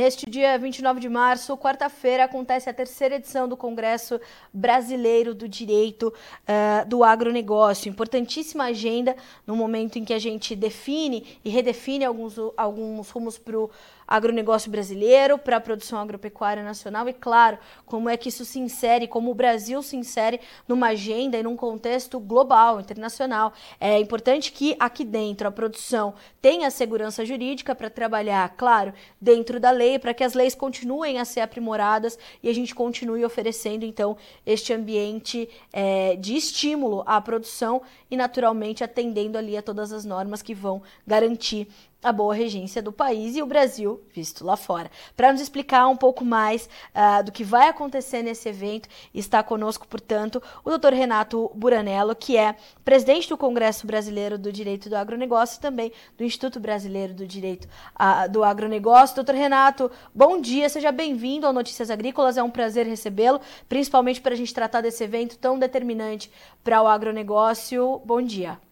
Neste dia 29 de março, quarta-feira, acontece a terceira edição do Congresso Brasileiro do Direito uh, do Agronegócio. Importantíssima agenda no momento em que a gente define e redefine alguns, alguns rumos para o agronegócio brasileiro, para a produção agropecuária nacional e, claro, como é que isso se insere, como o Brasil se insere numa agenda e num contexto global, internacional. É importante que aqui dentro a produção tenha segurança jurídica para trabalhar, claro, dentro da lei, para que as leis continuem a ser aprimoradas e a gente continue oferecendo, então, este ambiente é, de estímulo à produção e, naturalmente, atendendo ali a todas as normas que vão garantir a boa regência do país e o Brasil visto lá fora. Para nos explicar um pouco mais uh, do que vai acontecer nesse evento, está conosco, portanto, o Dr. Renato Buranello, que é presidente do Congresso Brasileiro do Direito do Agronegócio e também do Instituto Brasileiro do Direito uh, do Agronegócio. Doutor Renato, bom dia, seja bem-vindo ao Notícias Agrícolas, é um prazer recebê-lo, principalmente para a gente tratar desse evento tão determinante para o agronegócio. Bom dia.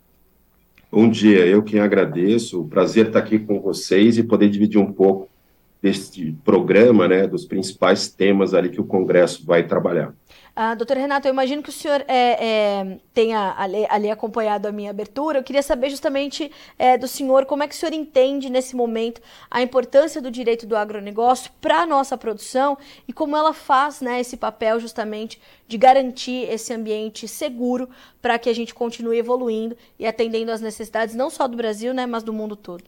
Bom dia, eu quem agradeço, o prazer estar aqui com vocês e poder dividir um pouco deste programa, né, dos principais temas ali que o Congresso vai trabalhar. Ah, doutor Renato, eu imagino que o senhor é, é, tenha ali, ali, acompanhado a minha abertura. Eu queria saber justamente é, do senhor como é que o senhor entende nesse momento a importância do direito do agronegócio para a nossa produção e como ela faz né, esse papel justamente de garantir esse ambiente seguro para que a gente continue evoluindo e atendendo às necessidades não só do Brasil, né, mas do mundo todo.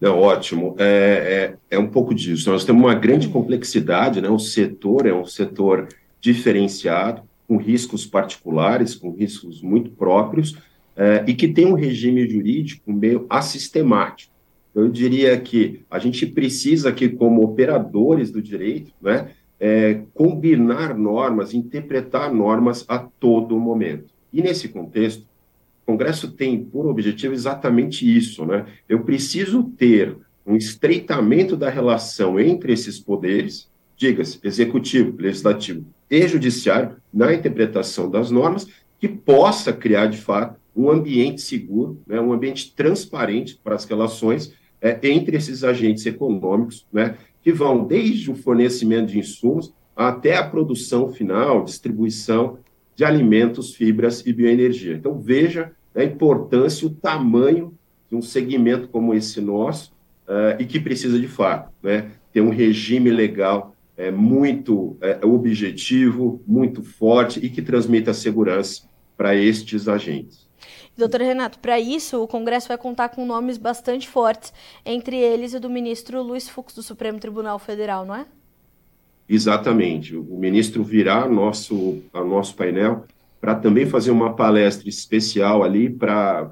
Não, ótimo. É, é, é um pouco disso. Nós temos uma grande complexidade, né? O setor é um setor diferenciado, com riscos particulares, com riscos muito próprios, eh, e que tem um regime jurídico meio assistemático. Eu diria que a gente precisa aqui, como operadores do direito, né, é, combinar normas, interpretar normas a todo momento. E nesse contexto, o Congresso tem por objetivo exatamente isso, né? Eu preciso ter um estreitamento da relação entre esses poderes, diga-se, executivo, legislativo e judiciário na interpretação das normas, que possa criar, de fato, um ambiente seguro, né, um ambiente transparente para as relações é, entre esses agentes econômicos, né, que vão desde o fornecimento de insumos até a produção final, distribuição de alimentos, fibras e bioenergia. Então, veja a importância o tamanho de um segmento como esse nosso uh, e que precisa, de fato, né, ter um regime legal é, muito é, objetivo, muito forte e que transmita segurança para estes agentes. Doutor Renato, para isso o Congresso vai contar com nomes bastante fortes, entre eles o do ministro Luiz Fux do Supremo Tribunal Federal, não é? Exatamente. O ministro virá ao nosso, ao nosso painel para também fazer uma palestra especial ali para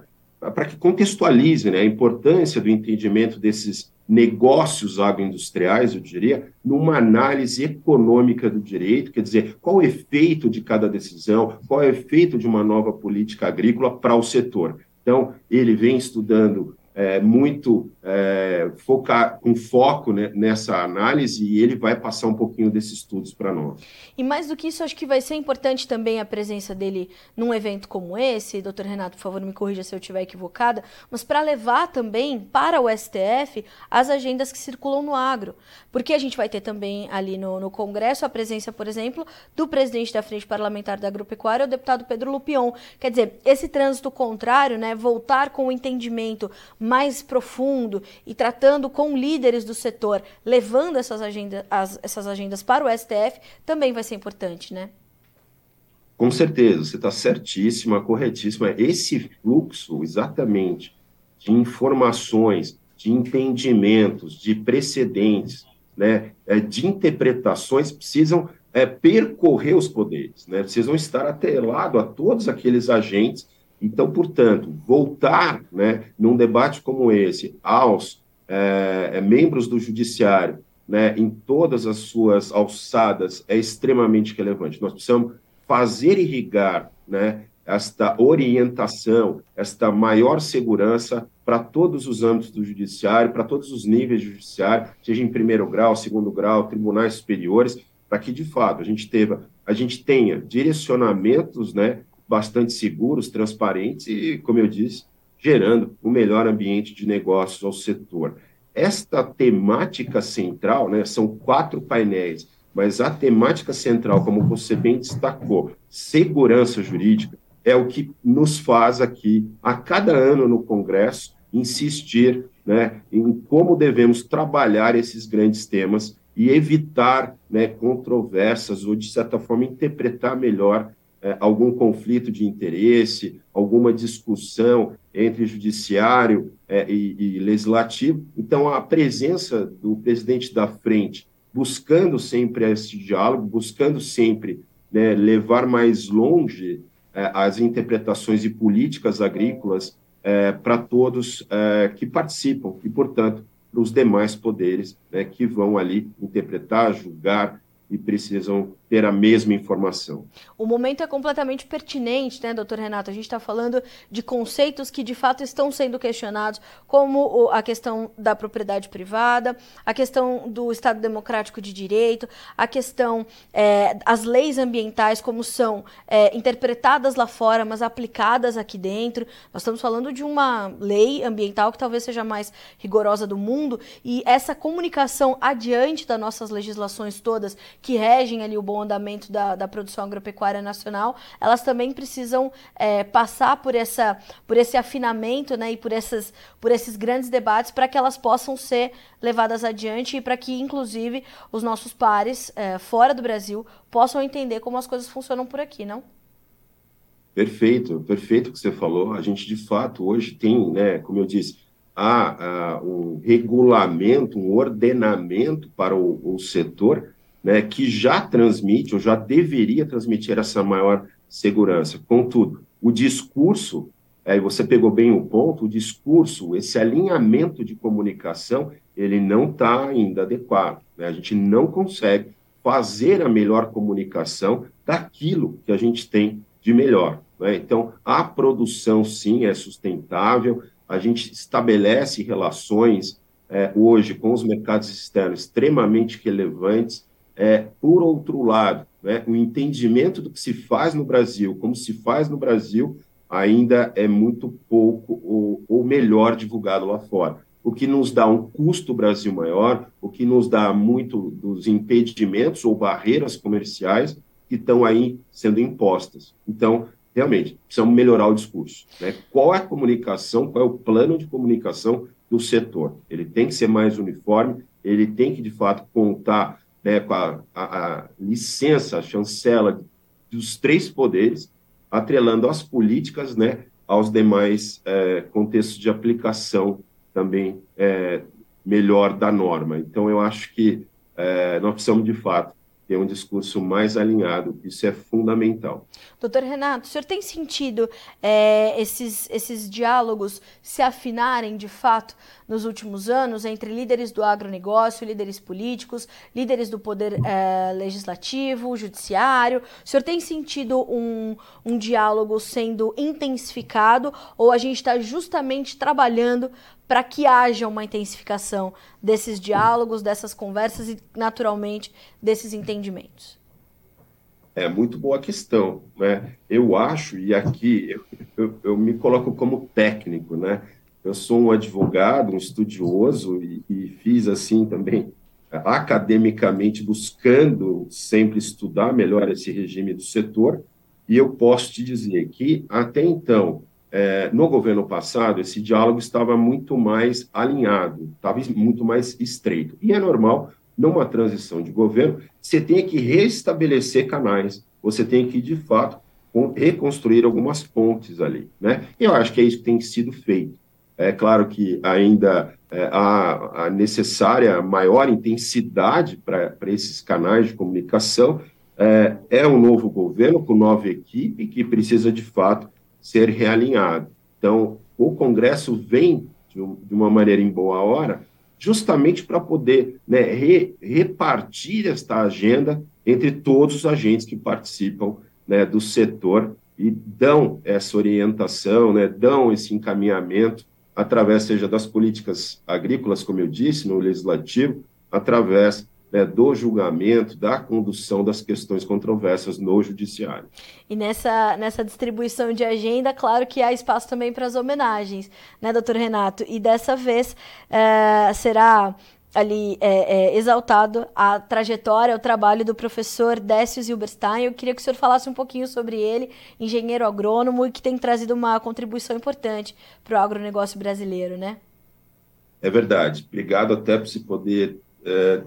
que contextualize né, a importância do entendimento desses negócios agroindustriais, eu diria, numa análise econômica do direito, quer dizer, qual o efeito de cada decisão, qual o efeito de uma nova política agrícola para o setor. Então, ele vem estudando é, muito é, focar com foco né, nessa análise e ele vai passar um pouquinho desses estudos para nós. E mais do que isso, acho que vai ser importante também a presença dele num evento como esse, doutor Renato, por favor, me corrija se eu estiver equivocada, mas para levar também para o STF as agendas que circulam no agro. Porque a gente vai ter também ali no, no Congresso a presença, por exemplo, do presidente da Frente Parlamentar da Agropecuária, o deputado Pedro Lupion. Quer dizer, esse trânsito contrário, né, voltar com o entendimento mais profundo e tratando com líderes do setor, levando essas, agenda, as, essas agendas para o STF, também vai ser importante, né? Com certeza, você está certíssima, corretíssima. Esse fluxo, exatamente, de informações, de entendimentos, de precedentes, né, é, de interpretações, precisam é, percorrer os poderes, né, precisam estar atrelados a todos aqueles agentes então, portanto, voltar, né, num debate como esse, aos é, é, membros do judiciário, né, em todas as suas alçadas, é extremamente relevante. Nós precisamos fazer irrigar, né, esta orientação, esta maior segurança para todos os âmbitos do judiciário, para todos os níveis do judiciário, seja em primeiro grau, segundo grau, tribunais superiores, para que de fato a gente, a gente tenha direcionamentos né, bastante seguros, transparentes e, como eu disse, gerando o um melhor ambiente de negócios ao setor. esta temática central, né, são quatro painéis, mas a temática central, como você bem destacou, segurança jurídica, é o que nos faz aqui, a cada ano no Congresso, insistir né, em como devemos trabalhar esses grandes temas e evitar né, controvérsias ou, de certa forma, interpretar melhor é, algum conflito de interesse, alguma discussão entre judiciário é, e, e, legislativo. Então, a presença do presidente da frente, buscando sempre esse diálogo, buscando sempre né, levar mais longe é, as interpretações e políticas agrícolas é, para todos é, que participam e, portanto, para os demais poderes né, que vão ali interpretar, julgar e precisam ter a mesma informação. O momento é completamente pertinente, né, doutor Renato? A gente está falando de conceitos que de fato estão sendo questionados, como a questão da propriedade privada, a questão do Estado Democrático de Direito, a questão é, as leis ambientais, como são é, interpretadas lá fora, mas aplicadas aqui dentro. Nós estamos falando de uma lei ambiental que talvez seja mais rigorosa do mundo, e essa comunicação adiante das nossas legislações todas que regem ali o bom andamento da, da produção agropecuária nacional, elas também precisam é, passar por, essa, por esse afinamento né, e por, essas, por esses grandes debates para que elas possam ser levadas adiante e para que, inclusive, os nossos pares é, fora do Brasil possam entender como as coisas funcionam por aqui, não? Perfeito, perfeito o que você falou. A gente, de fato, hoje tem, né, como eu disse, há, há um regulamento, um ordenamento para o, o setor né, que já transmite, ou já deveria transmitir essa maior segurança. Contudo, o discurso, é, você pegou bem o ponto, o discurso, esse alinhamento de comunicação, ele não está ainda adequado. Né? A gente não consegue fazer a melhor comunicação daquilo que a gente tem de melhor. Né? Então, a produção, sim, é sustentável, a gente estabelece relações é, hoje com os mercados externos extremamente relevantes, é, por outro lado, né, o entendimento do que se faz no Brasil, como se faz no Brasil, ainda é muito pouco ou, ou melhor divulgado lá fora. O que nos dá um custo Brasil maior, o que nos dá muito dos impedimentos ou barreiras comerciais que estão aí sendo impostas. Então, realmente, precisamos melhorar o discurso. Né? Qual é a comunicação, qual é o plano de comunicação do setor? Ele tem que ser mais uniforme, ele tem que, de fato, contar né, com a, a, a licença, a chancela dos três poderes, atrelando as políticas né, aos demais é, contextos de aplicação também é, melhor da norma. Então, eu acho que é, nós precisamos, de fato, ter um discurso mais alinhado, isso é fundamental. Doutor Renato, o senhor tem sentido é, esses, esses diálogos se afinarem de fato nos últimos anos entre líderes do agronegócio, líderes políticos, líderes do poder é, legislativo, judiciário? O senhor tem sentido um, um diálogo sendo intensificado ou a gente está justamente trabalhando para que haja uma intensificação desses diálogos, dessas conversas e, naturalmente, desses entendimentos? É muito boa questão, né? Eu acho, e aqui eu, eu, eu me coloco como técnico, né? Eu sou um advogado, um estudioso e, e fiz assim também academicamente buscando sempre estudar melhor esse regime do setor. E eu posso te dizer que até então é, no governo passado, esse diálogo estava muito mais alinhado, estava muito mais estreito. E é normal, numa transição de governo, você tem que restabelecer canais, você tem que, de fato, reconstruir algumas pontes ali. Né? E eu acho que é isso que tem sido feito. É claro que ainda é, há a necessária maior intensidade para esses canais de comunicação. É, é um novo governo com nova equipe que precisa, de fato, ser realinhado. Então, o Congresso vem de, um, uma maneira em boa hora, justamente para poder né, re, repartir esta agenda entre todos os agentes que participam né, do setor e dão essa orientação, né, dão esse encaminhamento através, seja das políticas agrícolas, como eu disse, no legislativo, através né, do julgamento, da condução das questões controversas no judiciário. E nessa, nessa distribuição de agenda, claro que há espaço também para as homenagens, né, doutor Renato? E dessa vez é, será ali é, é, exaltado a trajetória, o trabalho do professor Décio Zilberstein. Eu queria que o senhor falasse um pouquinho sobre ele, engenheiro agrônomo, e que tem trazido uma contribuição importante para o agronegócio brasileiro, né? É verdade. Obrigado até por se poder é,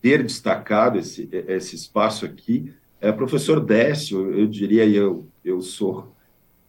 ter destacado esse, esse espaço aqui. É, professor Décio, eu diria, eu, eu sou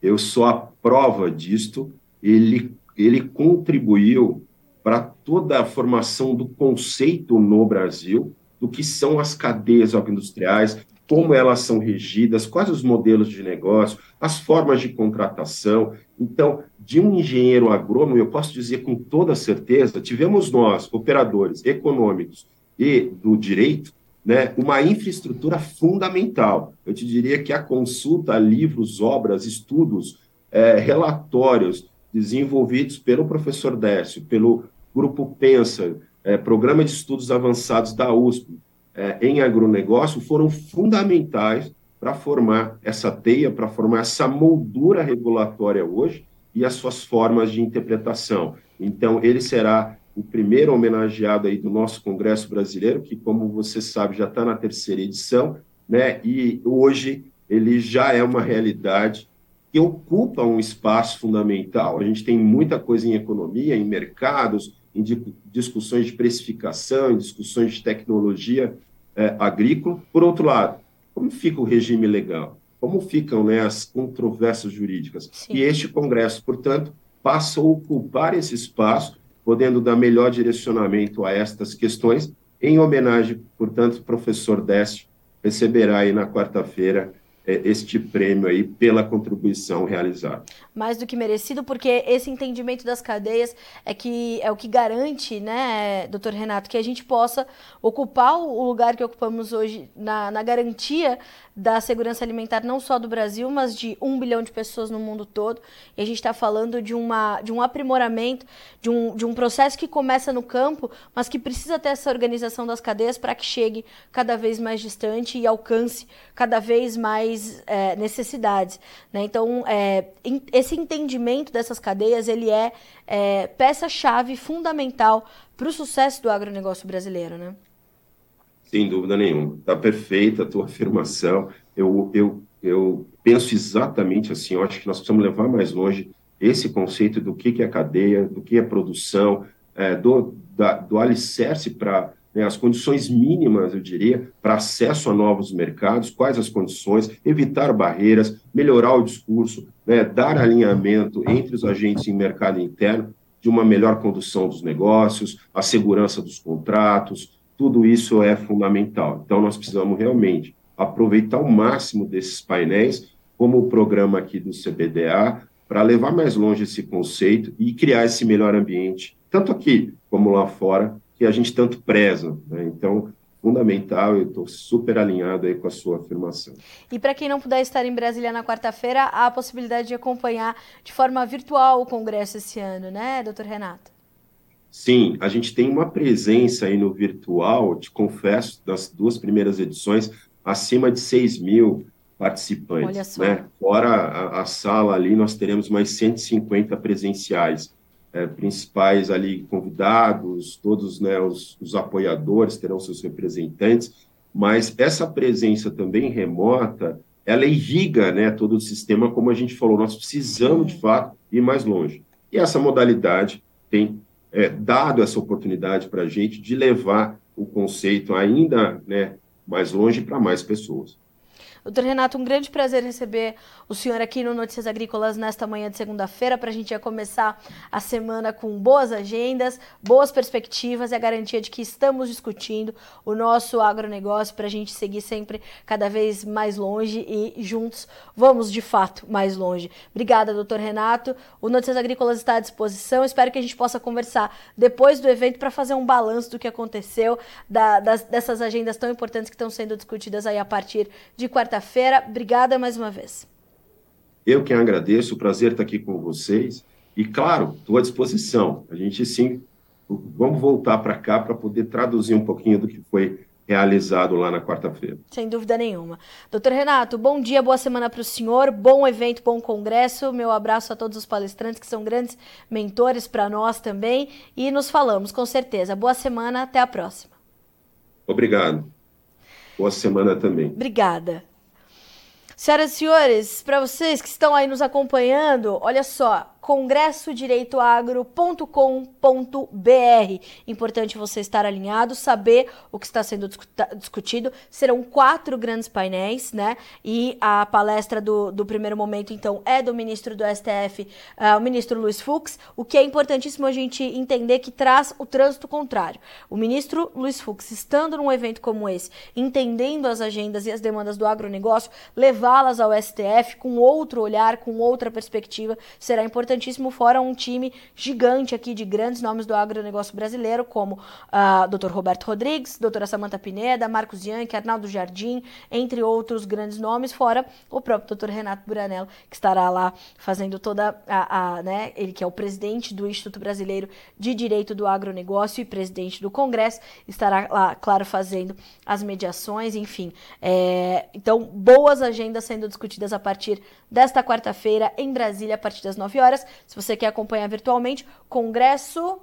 eu sou a prova disto. Ele, ele contribuiu para toda a formação do conceito no Brasil do que são as cadeias agroindustriais, como elas são regidas, quais os modelos de negócio, as formas de contratação. Então, de um engenheiro agrônomo, eu posso dizer com toda certeza, tivemos nós, operadores econômicos e do direito, né, uma infraestrutura fundamental. Eu te diria que a consulta livros, obras, estudos, é, relatórios desenvolvidos pelo professor Décio, pelo Grupo Pensa, é, Programa de Estudos Avançados da USP, é, em agronegócio, foram fundamentais para formar essa teia, para formar essa moldura regulatória hoje e as suas formas de interpretação. Então, ele será o primeiro homenageado aí do nosso Congresso Brasileiro, que, como você sabe, já está na terceira edição, né? E hoje ele já é uma realidade que ocupa um espaço fundamental. A gente tem muita coisa em economia, em mercados, em discussões de precificação, em discussões de tecnologia é, agrícola. Por outro lado, como fica o regime legal? Como ficam né, as controvérsias jurídicas? Sim. E este Congresso, portanto, passa a ocupar esse espaço, podendo dar melhor direcionamento a estas questões. Em homenagem, portanto, professor Décio receberá aí na quarta-feira é, este prêmio aí pela contribuição realizada. Mais do que merecido, porque esse entendimento das cadeias é que é o que garante, né, doutor Renato, que a gente possa ocupar o lugar que ocupamos hoje na, na garantia da segurança alimentar não só do Brasil, mas de um bilhão de pessoas no mundo todo. E a gente está falando de, uma, de um aprimoramento, de um, de um processo que começa no campo, mas que precisa ter essa organização das cadeias para que chegue cada vez mais distante e alcance cada vez mais é, necessidades. Né? Então, é, esse entendimento dessas cadeias ele é, é peça-chave fundamental para o sucesso do agronegócio brasileiro. Né? Sem dúvida nenhuma. Está perfeita a tua afirmação. Eu, eu, eu penso exatamente assim. Eu acho que nós precisamos levar mais longe esse conceito do que, que é cadeia, do que é produção, é, do, da, do alicerce para né, as condições mínimas, eu diria, para acesso a novos mercados, quais as condições, evitar barreiras, melhorar o discurso, né, dar alinhamento entre os agentes em mercado interno de uma melhor condução dos negócios, a segurança dos contratos, tudo isso é fundamental. Então, nós precisamos realmente aproveitar o máximo desses painéis, como o programa aqui do CBDA, para levar mais longe esse conceito e criar esse melhor ambiente, tanto aqui como lá fora, que a gente tanto preza. Né? Então, fundamental, eu estou super alinhado aí com a sua afirmação. E para quem não puder estar em Brasília na quarta-feira, há a possibilidade de acompanhar de forma virtual o congresso esse ano, né, doutor Renato? Sim, a gente tem uma presença aí no virtual, te confesso, das duas primeiras edições, acima de 6 mil participantes. Né? Fora a, a, sala ali, nós teremos mais 150 presenciais. É, principais ali convidados, todos né, os, os apoiadores terão seus representantes, mas essa presença também remota, ela irriga né, todo o sistema, como a gente falou, nós precisamos, de fato, ir mais longe. E essa modalidade tem é, dado essa oportunidade para a gente de levar o conceito ainda né, mais longe para mais pessoas. Doutor Renato, um grande prazer receber o senhor aqui no Notícias Agrícolas nesta manhã de segunda-feira, para a gente já começar a semana com boas agendas, boas perspectivas e a garantia de que estamos discutindo o nosso agronegócio para a gente seguir sempre cada vez mais longe e juntos vamos de fato mais longe. Obrigada, doutor Renato. O Notícias Agrícolas está à disposição. Espero que a gente possa conversar depois do evento para fazer um balanço do que aconteceu, da, das, dessas agendas tão importantes que estão sendo discutidas aí a partir de quarta quarta-feira. Obrigada mais uma vez. Eu que agradeço, o prazer estar aqui com vocês. E, claro, estou à disposição. A gente, sim, vamos voltar para cá para poder traduzir um pouquinho do que foi realizado lá na quarta-feira. Sem dúvida nenhuma. Doutor Renato, bom dia, boa semana para o senhor, bom evento, bom congresso. Meu abraço a todos os palestrantes que são grandes mentores para nós também. E nos falamos, com certeza. Boa semana, até a próxima. Obrigado. Boa semana também. Obrigada. Senhoras e senhores, para vocês que estão aí nos acompanhando, olha só, congressodireitoagro.com.br. Importante você estar alinhado, saber o que está sendo discutido. Serão quatro grandes painéis, né? E a palestra do, do primeiro momento, então, é do ministro do STF, uh, ah, o ministro Luiz Fux, o que é importantíssimo a gente entender que traz o trânsito contrário. O ministro Luiz Fux, estando num evento como esse, entendendo as agendas e as demandas do agronegócio, levá-las ao STF com outro olhar, com outra perspectiva, será importante importantíssimo, fora um time gigante aqui de grandes nomes do agronegócio brasileiro, como uh, ah, Dr. Roberto Rodrigues, doutora Samanta Pineda, Marcos Yankee, Arnaldo Jardim, entre outros grandes nomes, fora o próprio Dr. Renato Buranello, que estará lá fazendo toda a, a né, ele que é o presidente do Instituto Brasileiro de Direito do Agronegócio e presidente do Congresso, estará lá, claro, fazendo as mediações, enfim. É, então, boas agendas sendo discutidas a partir desta quarta-feira em Brasília, a partir das 9 horas. Se você quer acompanhar virtualmente, congresso.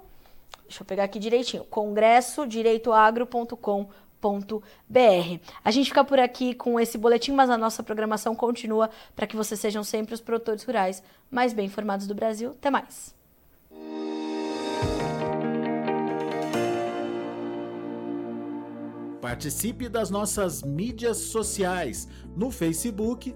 Deixa eu pegar aqui direitinho. congressodireitoagro.com.br. A gente fica por aqui com esse boletim, mas a nossa programação continua para que vocês sejam sempre os produtores rurais mais bem informados do Brasil. Até mais. Participe das nossas mídias sociais no Facebook